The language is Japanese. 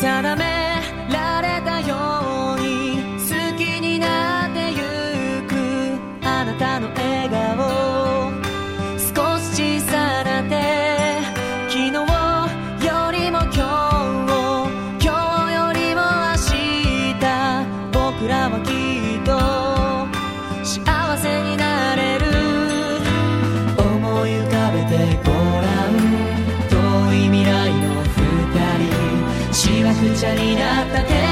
定められたように好きになってゆくあなたの笑顔ちゃになった手